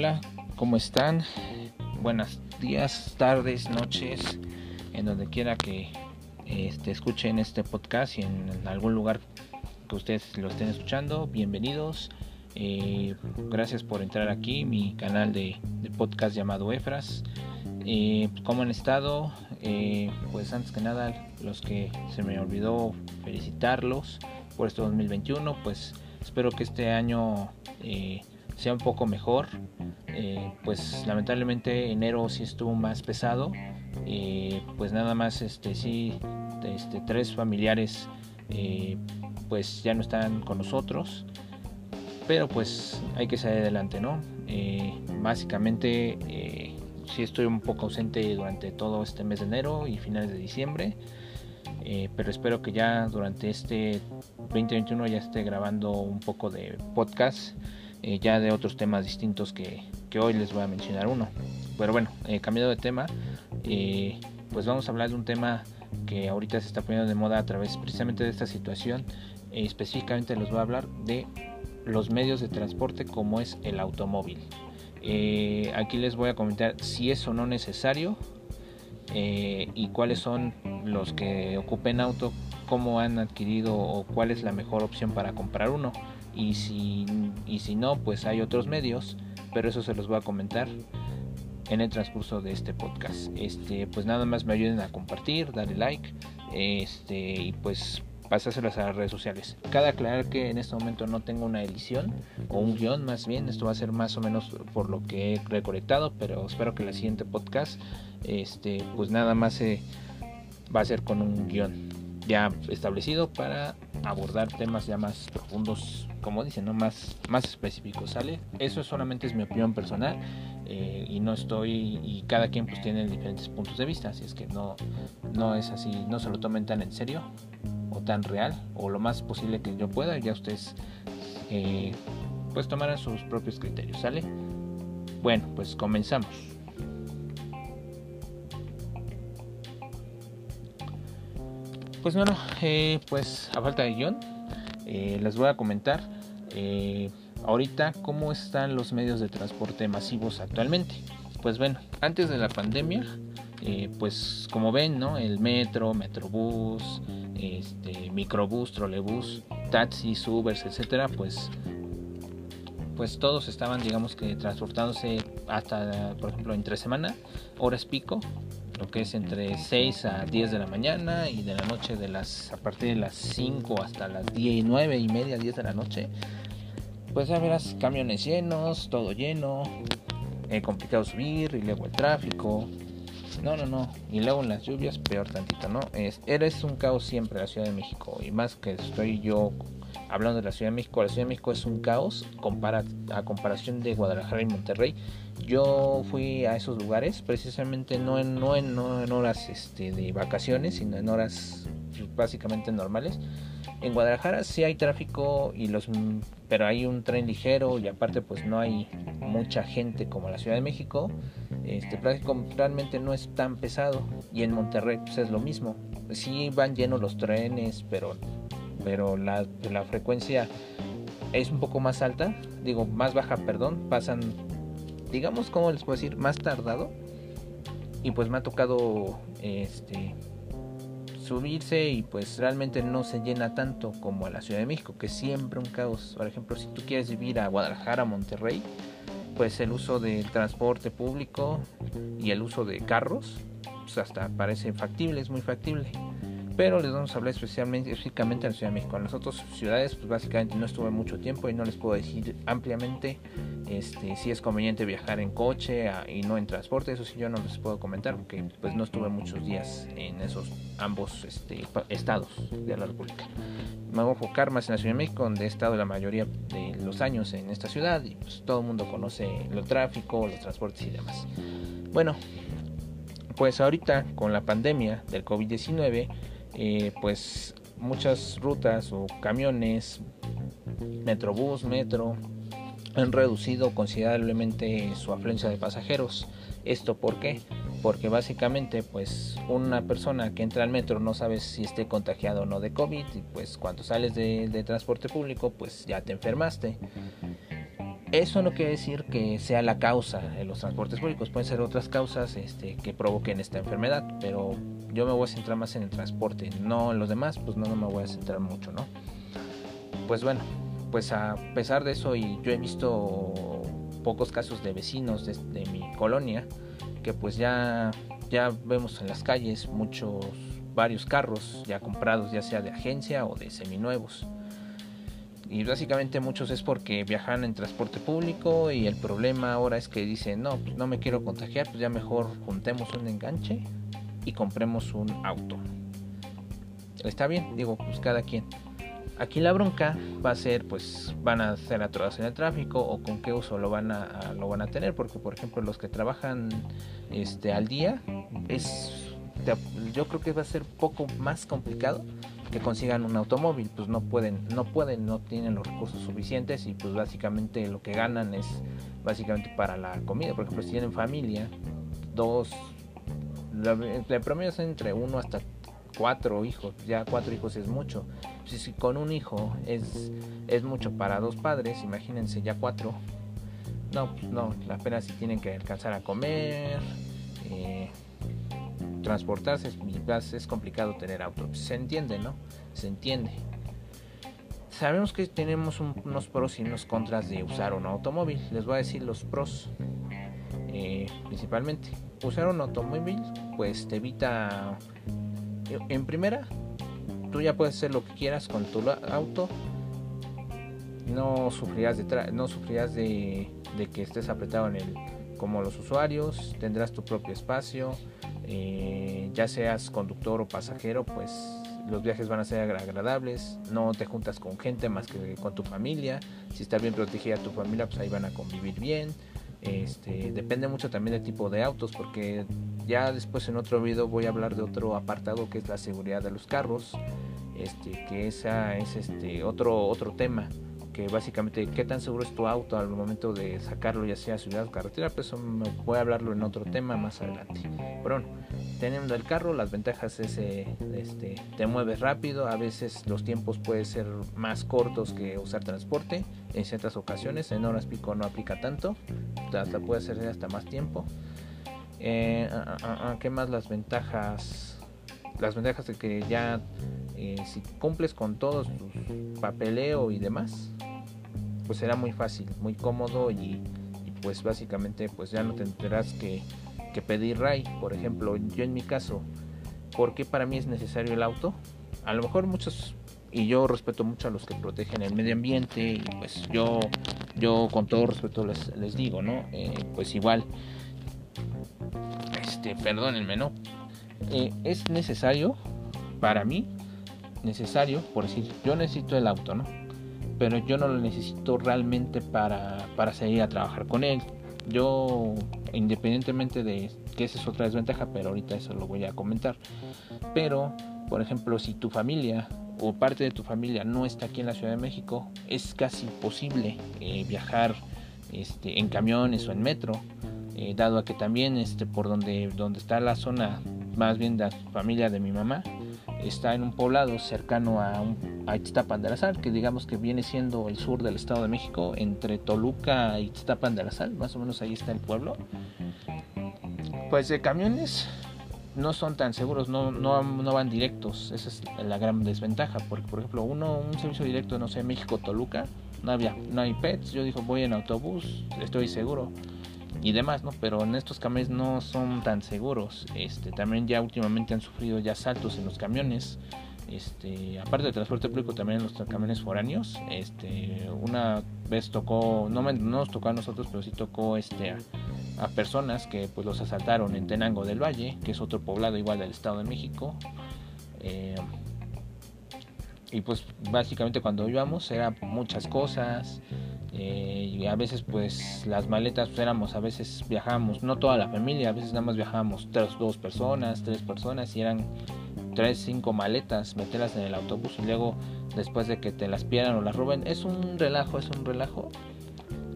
Hola, ¿cómo están? Buenos días, tardes, noches, en donde quiera que este, escuchen este podcast y en, algún lugar que ustedes lo estén escuchando, bienvenidos. Eh, gracias por entrar aquí, mi canal de, podcast llamado Efras. Eh, ¿Cómo han estado? Eh, pues antes que nada, los que se me olvidó felicitarlos por este 2021, pues espero que este año sea un poco mejor. pues lamentablemente enero sí estuvo más pesado. pues nada más este sí este, tres familiares eh, pues ya no están con nosotros pero pues hay que salir adelante no eh, básicamente eh, sí estoy un poco ausente durante todo este mes de enero y finales de diciembre pero espero que ya durante este 2021 ya esté grabando un poco de podcast ya de otros temas distintos que, que, hoy les voy a mencionar uno pero bueno cambiando de tema pues vamos a hablar de un tema que ahorita se está poniendo de moda a través precisamente de esta situación. Eh, específicamente les voy a hablar de los medios de transporte como es el automóvil. Eh, aquí les voy a comentar si es o no necesario eh, y cuáles son los que ocupen auto, cómo han adquirido o cuál es la mejor opción para comprar uno. Y si, y si no, pues hay otros medios, pero eso se los voy a comentar en el transcurso de este podcast. Este, pues nada más me ayuden a compartir, darle like, este, y pues pasárselas a las redes sociales. Cada aclarar que en este momento no tengo una edición o un guion, más bien, esto va a ser más o menos por lo que he recolectado, pero espero que la siguiente podcast, este, pues nada más se va a ser con un guion ya establecido para abordar temas ya más profundos, como dicen, ¿no? más, más específicos, ¿sale? Eso solamente es mi opinión personal eh, y no estoy, y cada quien pues tiene diferentes puntos de vista, así es que no, no es así, no se lo tomen tan en serio o tan real o lo más posible que yo pueda, ya ustedes eh, pues tomarán sus propios criterios, ¿sale? Bueno, pues comenzamos. Pues bueno, eh, pues a falta de guion, les voy a comentar Ahorita, ¿cómo están los medios de transporte masivos actualmente? Pues bueno, antes de la pandemia, eh, pues como ven, ¿no? El metro, metrobús, este, microbús, trolebús, taxis, Ubers, etcétera, pues pues todos estaban digamos que transportándose hasta por ejemplo entre semana horas pico lo que es entre 6 a 10 de la mañana y de la noche de las a partir de las 5 hasta las 10 y 9 y media 10 de la noche pues ya verás camiones llenos, todo lleno, eh, complicado subir y luego el tráfico. No, no, no. Y luego en las lluvias, peor tantito, ¿no? Es, eres un caos siempre la Ciudad de México. Y más que estoy yo hablando de la Ciudad de México, la Ciudad de México es un caos compara, a comparación de Guadalajara y Monterrey. Yo fui a esos lugares precisamente no en, no en, no en horas este, de vacaciones, sino en horas básicamente normales. En Guadalajara sí hay tráfico y los pero hay un tren ligero y aparte pues no hay mucha gente como la Ciudad de México. Este realmente no es tan pesado y en Monterrey pues es lo mismo. Sí van llenos los trenes, pero pero la, la frecuencia es un poco más alta, digo más baja, perdón, pasan digamos como les puedo decir más tardado. Y pues me ha tocado este subirse y pues realmente no se llena tanto como a la Ciudad de México, que siempre un caos. Por ejemplo, si tú quieres vivir a Guadalajara, Monterrey, pues el uso del transporte público y el uso de carros, pues hasta parece factible, es muy factible pero les vamos a hablar especialmente, específicamente en la Ciudad de México. En las otras ciudades, pues básicamente no estuve mucho tiempo y no les puedo decir ampliamente este, si es conveniente viajar en coche y no en transporte. Eso sí, yo no les puedo comentar porque pues no estuve muchos días en esos ambos este, estados de la República. Me voy a enfocar más en la Ciudad de México, donde he estado la mayoría de los años en esta ciudad y pues todo el mundo conoce el tráfico, los transportes y demás. Bueno, pues ahorita con la pandemia del COVID-19, eh, pues muchas rutas o camiones, metrobús, metro, han reducido considerablemente su afluencia de pasajeros. ¿Esto por qué? Porque básicamente pues una persona que entra al metro no sabe si esté contagiado o no de COVID y pues cuando sales de, transporte público pues ya te enfermaste. Eso no quiere decir que sea la causa de los transportes públicos, pueden ser otras causas este, que provoquen esta enfermedad, pero yo me voy a centrar más en el transporte, no en los demás, pues no, no me voy a centrar mucho, ¿no? Pues bueno, pues a pesar de eso, y yo he visto pocos casos de vecinos de, de mi colonia, que pues ya, ya vemos en las calles muchos, varios carros ya comprados, ya sea de agencia o de seminuevos y básicamente muchos es porque viajan en transporte público y el problema ahora es que dicen, no, pues no me quiero contagiar, pues ya mejor juntemos un enganche y compremos un auto. Está bien, digo, pues cada quien. Aquí la bronca va a ser, pues van a hacer atorados en el tráfico o con qué uso lo van a, lo van a tener, porque por ejemplo los que trabajan este al día es yo creo que va a ser poco más complicado que consigan un automóvil, pues no pueden, no pueden, no tienen los recursos suficientes y pues básicamente lo que ganan es básicamente para la comida. Por ejemplo, si tienen familia, dos, de promedio es entre uno hasta cuatro hijos, ya cuatro hijos es mucho. Si, con un hijo es, es mucho para dos padres, imagínense ya cuatro. No, no, apenas si tienen que alcanzar a comer. Eh, transportarse es, es complicado tener auto. Se entiende, ¿no? Se entiende. Sabemos que tenemos unos pros y unos contras de usar un automóvil. Les voy a decir los pros. Eh, principalmente, usar un automóvil pues te evita... En primera, tú ya puedes hacer lo que quieras con tu auto. No sufrirás de, no sufrirás de que estés apretado en el como los usuarios, tendrás tu propio espacio, eh, ya seas conductor o pasajero, pues los viajes van a ser agradables, no te juntas con gente más que con tu familia, si está bien protegida tu familia, pues ahí van a convivir bien. Este, depende mucho también del tipo de autos, porque ya después en otro video voy a hablar de otro apartado que es la seguridad de los carros, este, que esa es este otro otro tema que básicamente qué tan seguro es tu auto al momento de sacarlo ya sea ciudad o carretera, pues eso me voy a hablarlo en otro tema más adelante. Pero bueno, teniendo el carro, las ventajas es eh, este, te mueves rápido, a veces los tiempos pueden ser más cortos que usar transporte, en ciertas ocasiones, en horas pico no aplica tanto, hasta puede hacer hasta más tiempo. Eh, ah, ah, ah, ¿Qué más las ventajas? Las ventajas de que ya si cumples con todos tus papeleo y demás, pues será muy fácil, muy cómodo y, pues básicamente pues ya no tendrás que, que pedir RAI. Por ejemplo, yo en mi caso, ¿por qué para mí es necesario el auto? A lo mejor muchos y yo respeto mucho a los que protegen el medio ambiente y pues yo yo con todo respeto les, les digo no eh, pues igual este perdónenme no eh, es necesario para mí necesario por decir yo necesito el auto no pero yo no lo necesito realmente para, para salir a trabajar con él. Yo, independientemente de que esa es otra desventaja, pero ahorita eso lo voy a comentar. Pero, por ejemplo, si tu familia o parte de tu familia no está aquí en la Ciudad de México, es casi imposible eh, viajar este, en camiones o en metro, eh, dado a que también este, por donde, donde está la zona, más bien la familia de mi mamá, está en un poblado cercano a, un, a Ixtapan de que digamos que viene siendo el sur del Estado de México, entre Toluca y Ixtapan de Sal, más o menos ahí está el pueblo. Pues de camiones no son tan seguros, no, no, no van directos, esa es la gran desventaja, porque por ejemplo uno, un servicio directo, no sé, México-Toluca, no había, no hay pets, yo digo voy en autobús, estoy seguro y demás, ¿no? Pero en estos camiones no son tan seguros. Este, también ya últimamente han sufrido ya saltos en los camiones. Este, aparte del transporte público también en los camiones foráneos. Este, una vez tocó, no, no nos tocó a nosotros, pero sí tocó este a, personas que pues los asaltaron en Tenango del Valle, que es otro poblado igual del Estado de México. Eh, y pues básicamente cuando íbamos era muchas cosas eh, y a veces pues las maletas pues, éramos a veces viajábamos no toda la familia a veces nada más viajábamos tres dos personas tres personas y eran tres cinco maletas meterlas en el autobús y luego después de que te las pierdan o las roben es un relajo es un relajo.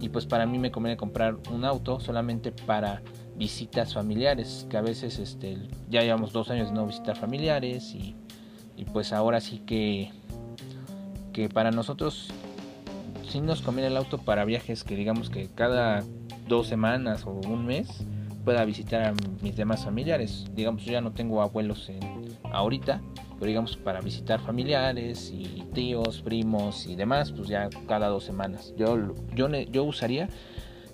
Y pues para mí me conviene comprar un auto solamente para visitas familiares que a veces este ya llevamos dos años de no visitar familiares y, y pues ahora sí que que para nosotros sí nos conviene el auto para viajes que digamos que cada dos semanas o un mes pueda visitar a mis demás familiares. Digamos, yo ya no tengo abuelos en, ahorita, pero digamos para visitar familiares y tíos, primos y demás, pues ya cada dos semanas. Yo, yo, yo usaría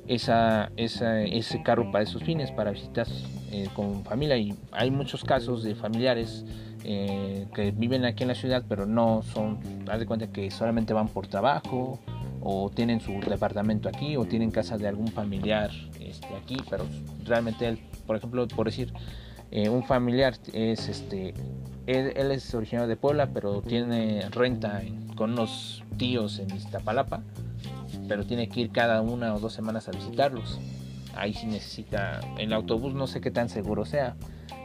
esa, esa, ese carro para esos fines, para visitar eh, con familia. Y hay muchos casos de familiares eh, que viven aquí en la ciudad, pero no son, haz de cuenta que solamente van por trabajo o tienen su departamento aquí o tienen casa de algún familiar este, aquí, pero realmente él, por ejemplo, por decir, eh, un familiar es este, él, es originario de Puebla, pero tiene renta con unos tíos en Iztapalapa, pero tiene que ir cada una o dos semanas a visitarlos. Ahí sí necesita el autobús, no sé qué tan seguro sea.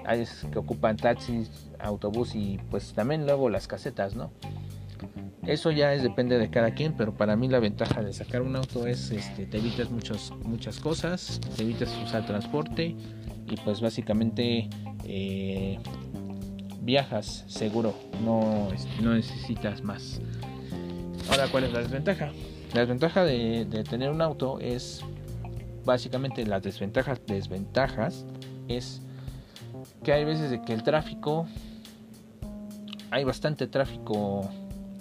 Hay que ocupan taxis, autobús y pues también luego las casetas, ¿no? Eso ya es depende de cada quien, pero para mí la ventaja de sacar un auto es este, te evitas muchas muchas cosas, te evitas usar transporte y pues básicamente eh, viajas seguro, no, no necesitas más. Ahora, ¿cuál es la desventaja? La desventaja de, de tener un auto es básicamente las desventajas, desventajas es que hay veces de que el tráfico, hay bastante tráfico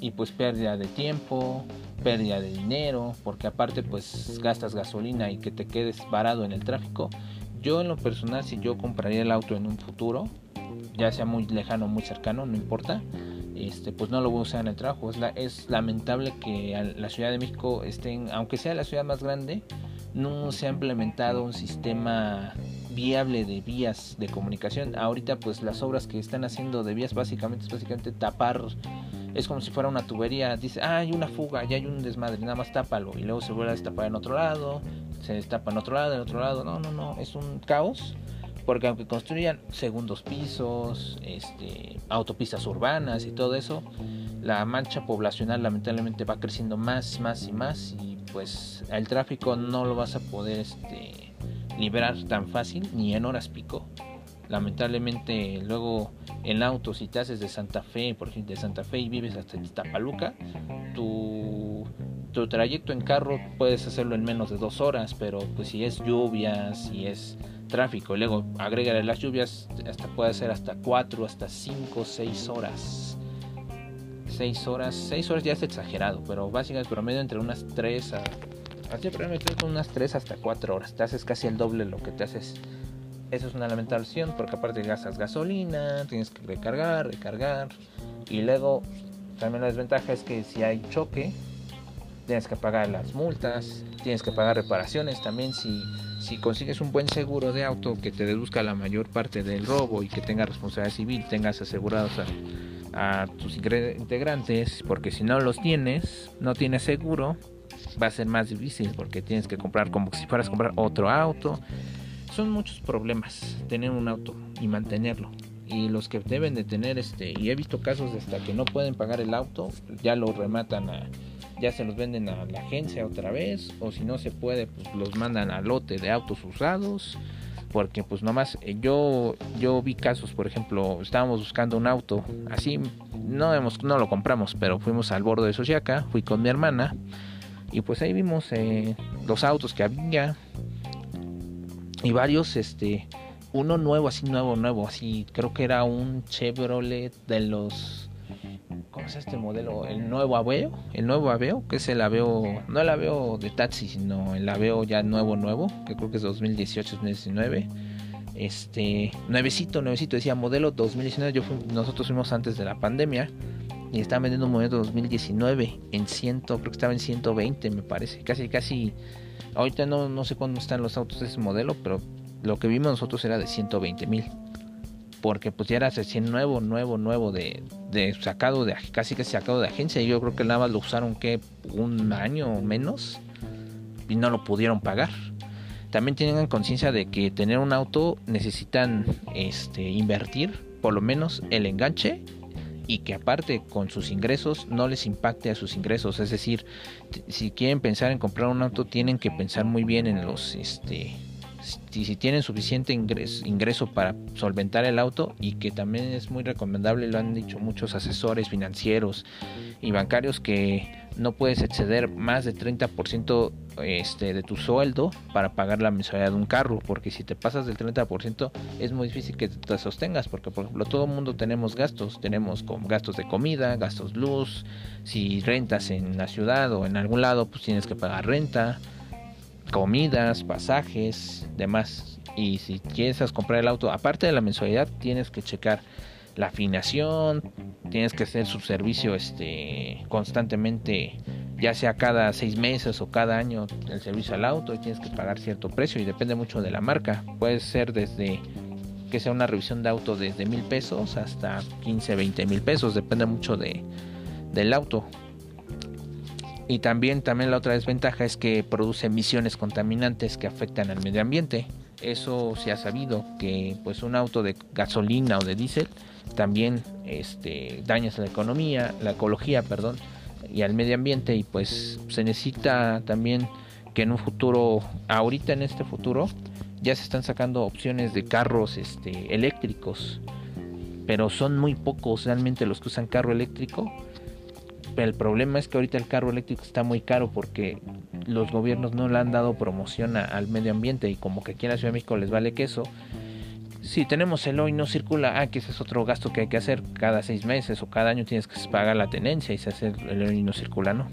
y pues pérdida de tiempo, pérdida de dinero, porque aparte pues gastas gasolina y que te quedes varado en el tráfico. Yo en lo personal si yo compraría el auto en un futuro, ya sea muy lejano o muy cercano, no importa, este, pues no lo voy a usar en el trabajo. Es, la, es lamentable que la Ciudad de México estén, aunque sea la ciudad más grande, no se ha implementado un sistema viable de vías de comunicación. Ahorita pues las obras que están haciendo de vías básicamente es básicamente tapar es como si fuera una tubería. Dice, ah, hay una fuga, ya hay un desmadre, nada más tápalo. Y luego se vuelve a destapar en otro lado, se destapa en otro lado, en otro lado. No, no, no, es un caos. Porque aunque construyan segundos pisos, este, autopistas urbanas y todo eso, la mancha poblacional lamentablemente va creciendo más, más y más. Y pues el tráfico no lo vas a poder este, liberar tan fácil, ni en horas pico lamentablemente luego en auto si te haces de Santa Fe, por ejemplo de Santa Fe y vives hasta Tapaluca, tu, tu trayecto en carro puedes hacerlo en menos de dos horas, pero pues si es lluvia, si es tráfico, luego agregarle las lluvias, hasta puede ser hasta cuatro, hasta cinco, seis horas. Seis horas, seis horas ya es exagerado, pero básicamente promedio entre unas tres a... Así unas tres hasta cuatro horas. Te haces casi el doble lo que te haces eso es una lamentación porque aparte gastas gasolina, tienes que recargar, recargar. Y luego también la desventaja es que si hay choque, tienes que pagar las multas, tienes que pagar reparaciones. También si, si consigues un buen seguro de auto que te deduzca la mayor parte del robo y que tenga responsabilidad civil, tengas asegurados a, a tus integrantes, porque si no los tienes, no tienes seguro, va a ser más difícil porque tienes que comprar como si fueras a comprar otro auto son muchos problemas tener un auto y mantenerlo. Y los que deben de tener este, y he visto casos hasta que no pueden pagar el auto, ya lo rematan a, ya se los venden a la agencia otra vez, o si no se puede, pues los mandan al lote de autos usados, porque pues nomás eh, yo, yo vi casos, por ejemplo, estábamos buscando un auto, así, no, hemos, no lo compramos, pero fuimos al borde de Sociaca, fui con mi hermana, y pues ahí vimos eh, los autos que había, y varios, este, uno nuevo, así nuevo, nuevo, así, creo que era un Chevrolet de los, ¿cómo es este modelo? El nuevo Aveo, el nuevo Aveo, que es el Aveo, no el Aveo de taxi, sino el Aveo ya nuevo, nuevo, que creo que es 2018, 2019. Este, nuevecito, nuevecito, decía modelo 2019, yo nosotros fuimos antes de la pandemia y estaban vendiendo un modelo 2019 en 100, creo que estaba en 120 me parece, casi, casi Ahorita no, no sé cuándo están los autos de ese modelo, pero lo que vimos nosotros era de 120 mil. Porque pues ya era recién nuevo, nuevo, nuevo de, sacado de casi que sacado de agencia. Y yo creo que nada más lo usaron que un año o menos y no lo pudieron pagar. También tienen conciencia de que tener un auto necesitan este, invertir por lo menos el enganche y que aparte con sus ingresos no les impacte a sus ingresos. Es decir, si quieren pensar en comprar un auto tienen que pensar muy bien en los este si, si tienen suficiente ingreso, para solventar el auto y que también es muy recomendable, lo han dicho muchos asesores financieros y bancarios que no puedes exceder más de 30% este, de tu sueldo para pagar la mensualidad de un carro, porque si te pasas del 30% es muy difícil que te sostengas, porque por ejemplo todo el mundo tenemos gastos, tenemos gastos de comida, gastos luz, si rentas en la ciudad o en algún lado, pues tienes que pagar renta, comidas, pasajes, demás. Y si quieres comprar el auto, aparte de la mensualidad, tienes que checar la afinación, tienes que hacer su servicio este, constantemente, ya sea cada seis meses o cada año el servicio al auto y tienes que pagar cierto precio y depende mucho de la marca. Puede ser desde que sea una revisión de auto desde mil pesos hasta 15, 20 mil pesos, depende mucho de, del auto. Y también, también la otra desventaja es que produce emisiones contaminantes que afectan al medio ambiente. Eso se ha sabido que pues un auto de gasolina o de diésel también este, dañas la economía, la ecología, perdón, y al medio ambiente y pues se necesita también que en un futuro, ahorita en este futuro, ya se están sacando opciones de carros este, eléctricos, pero son muy pocos realmente los que usan carro eléctrico. El problema es que ahorita el carro eléctrico está muy caro porque los gobiernos no le han dado promoción al medio ambiente y como que aquí en la Ciudad de México les vale queso si tenemos el hoy no circula, ah, que ese es otro gasto que hay que hacer cada seis meses o cada año tienes que pagar la tenencia y se hace el hoy no circula, ¿no?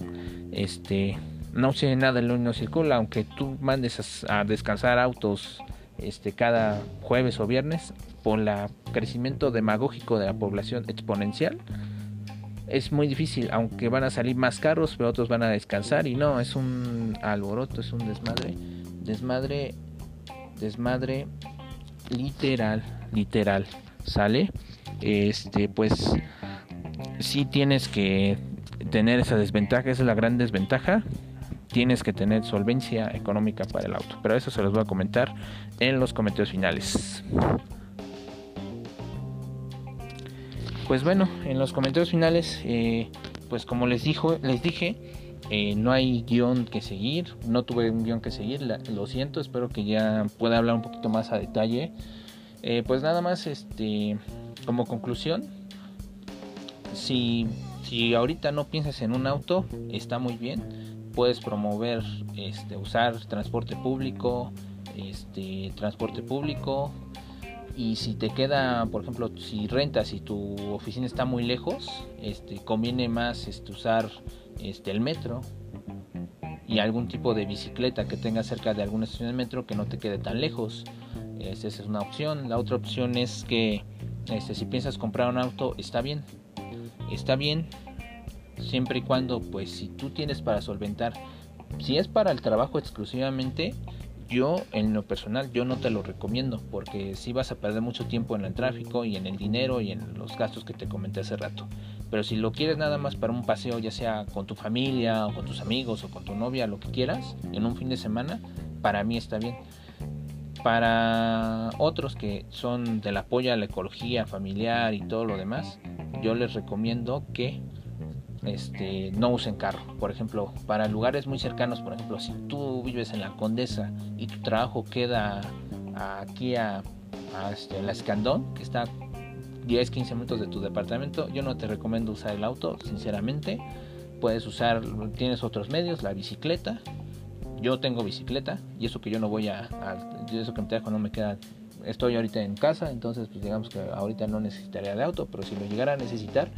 Este, no sé nada el hoy no circula, aunque tú mandes a, descansar autos este, cada jueves o viernes, por el crecimiento demagógico de la población exponencial, es muy difícil, aunque van a salir más caros, pero otros van a descansar y no, es un alboroto, es un desmadre, desmadre, desmadre literal, literal, ¿sale? Este, pues si tienes que tener esa desventaja, esa es la gran desventaja. Tienes que tener solvencia económica para el auto. Pero eso se los voy a comentar en los comentarios finales. Pues bueno, en los comentarios finales, eh, pues como les dijo, les dije, eh, no hay guion que seguir, no tuve un guion que seguir, lo siento, espero que ya pueda hablar un poquito más a detalle. Eh, pues nada más, este, como conclusión, si, si ahorita no piensas en un auto, está muy bien, puedes promover, este, usar transporte público, este, transporte público, y si te queda, por ejemplo, si rentas y tu oficina está muy lejos, este, conviene más este, usar este, el metro y algún tipo de bicicleta que tenga cerca de alguna estación de metro que no te quede tan lejos. Esa es una opción. La otra opción es que este, si piensas comprar un auto, está bien. Está bien siempre y cuando, pues, si tú tienes para solventar, si es para el trabajo exclusivamente, yo en lo personal yo no te lo recomiendo porque si vas a perder mucho tiempo en el tráfico y en el dinero y en los gastos que te comenté hace rato. Pero si lo quieres nada más para un paseo, ya sea con tu familia o con tus amigos o con tu novia, lo que quieras, en un fin de semana, para mí está bien. Para otros que son del apoyo a la ecología familiar y todo lo demás, yo les recomiendo que este, no usen carro. Por ejemplo, para lugares muy cercanos, por ejemplo, si tú vives en la Condesa y tu trabajo queda aquí a, este, la Escandón, que está 10, 15 minutos de tu departamento, yo no te recomiendo usar el auto, sinceramente. Puedes usar, tienes otros medios, la bicicleta. Yo tengo bicicleta y eso que yo no voy a, eso que me trajo no me queda estoy ahorita en casa, entonces pues digamos que ahorita no necesitaría de auto, pero si lo llegara a necesitar,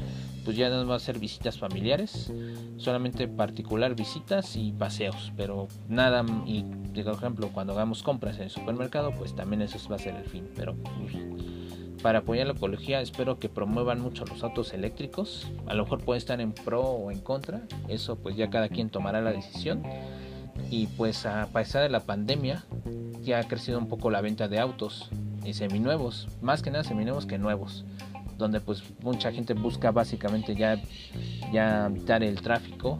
pues ya no va a ser visitas familiares, solamente particular visitas y paseos, pero nada, y por ejemplo cuando hagamos compras en el supermercado, pues también eso va a ser el fin, pero pues, para apoyar la ecología espero que promuevan mucho los autos eléctricos, a lo mejor puede estar en pro o en contra, eso pues ya cada quien tomará la decisión y pues a pesar de la pandemia ya ha crecido un poco la venta de autos y seminuevos, más que nada seminuevos que nuevos, donde pues mucha gente busca básicamente ya, ya evitar el tráfico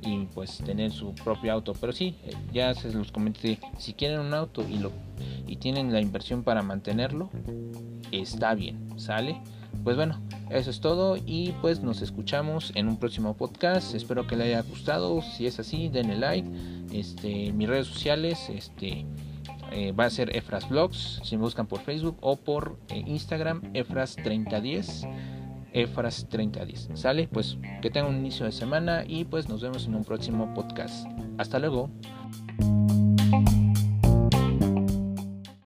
y pues tener su propio auto. Pero sí, ya se los comenté, si quieren un auto y lo y tienen la inversión para mantenerlo, está bien, ¿sale? Pues bueno, eso es todo y pues nos escuchamos en un próximo podcast. Espero que les haya gustado. Si es así, denle like. Este, mis redes sociales, este eh, va a ser Efras Vlogs, si me buscan por Facebook o por eh, Instagram, Efras3010. Efras3010. ¿Sale? Pues que tengan un inicio de semana y pues nos vemos en un próximo podcast. Hasta luego.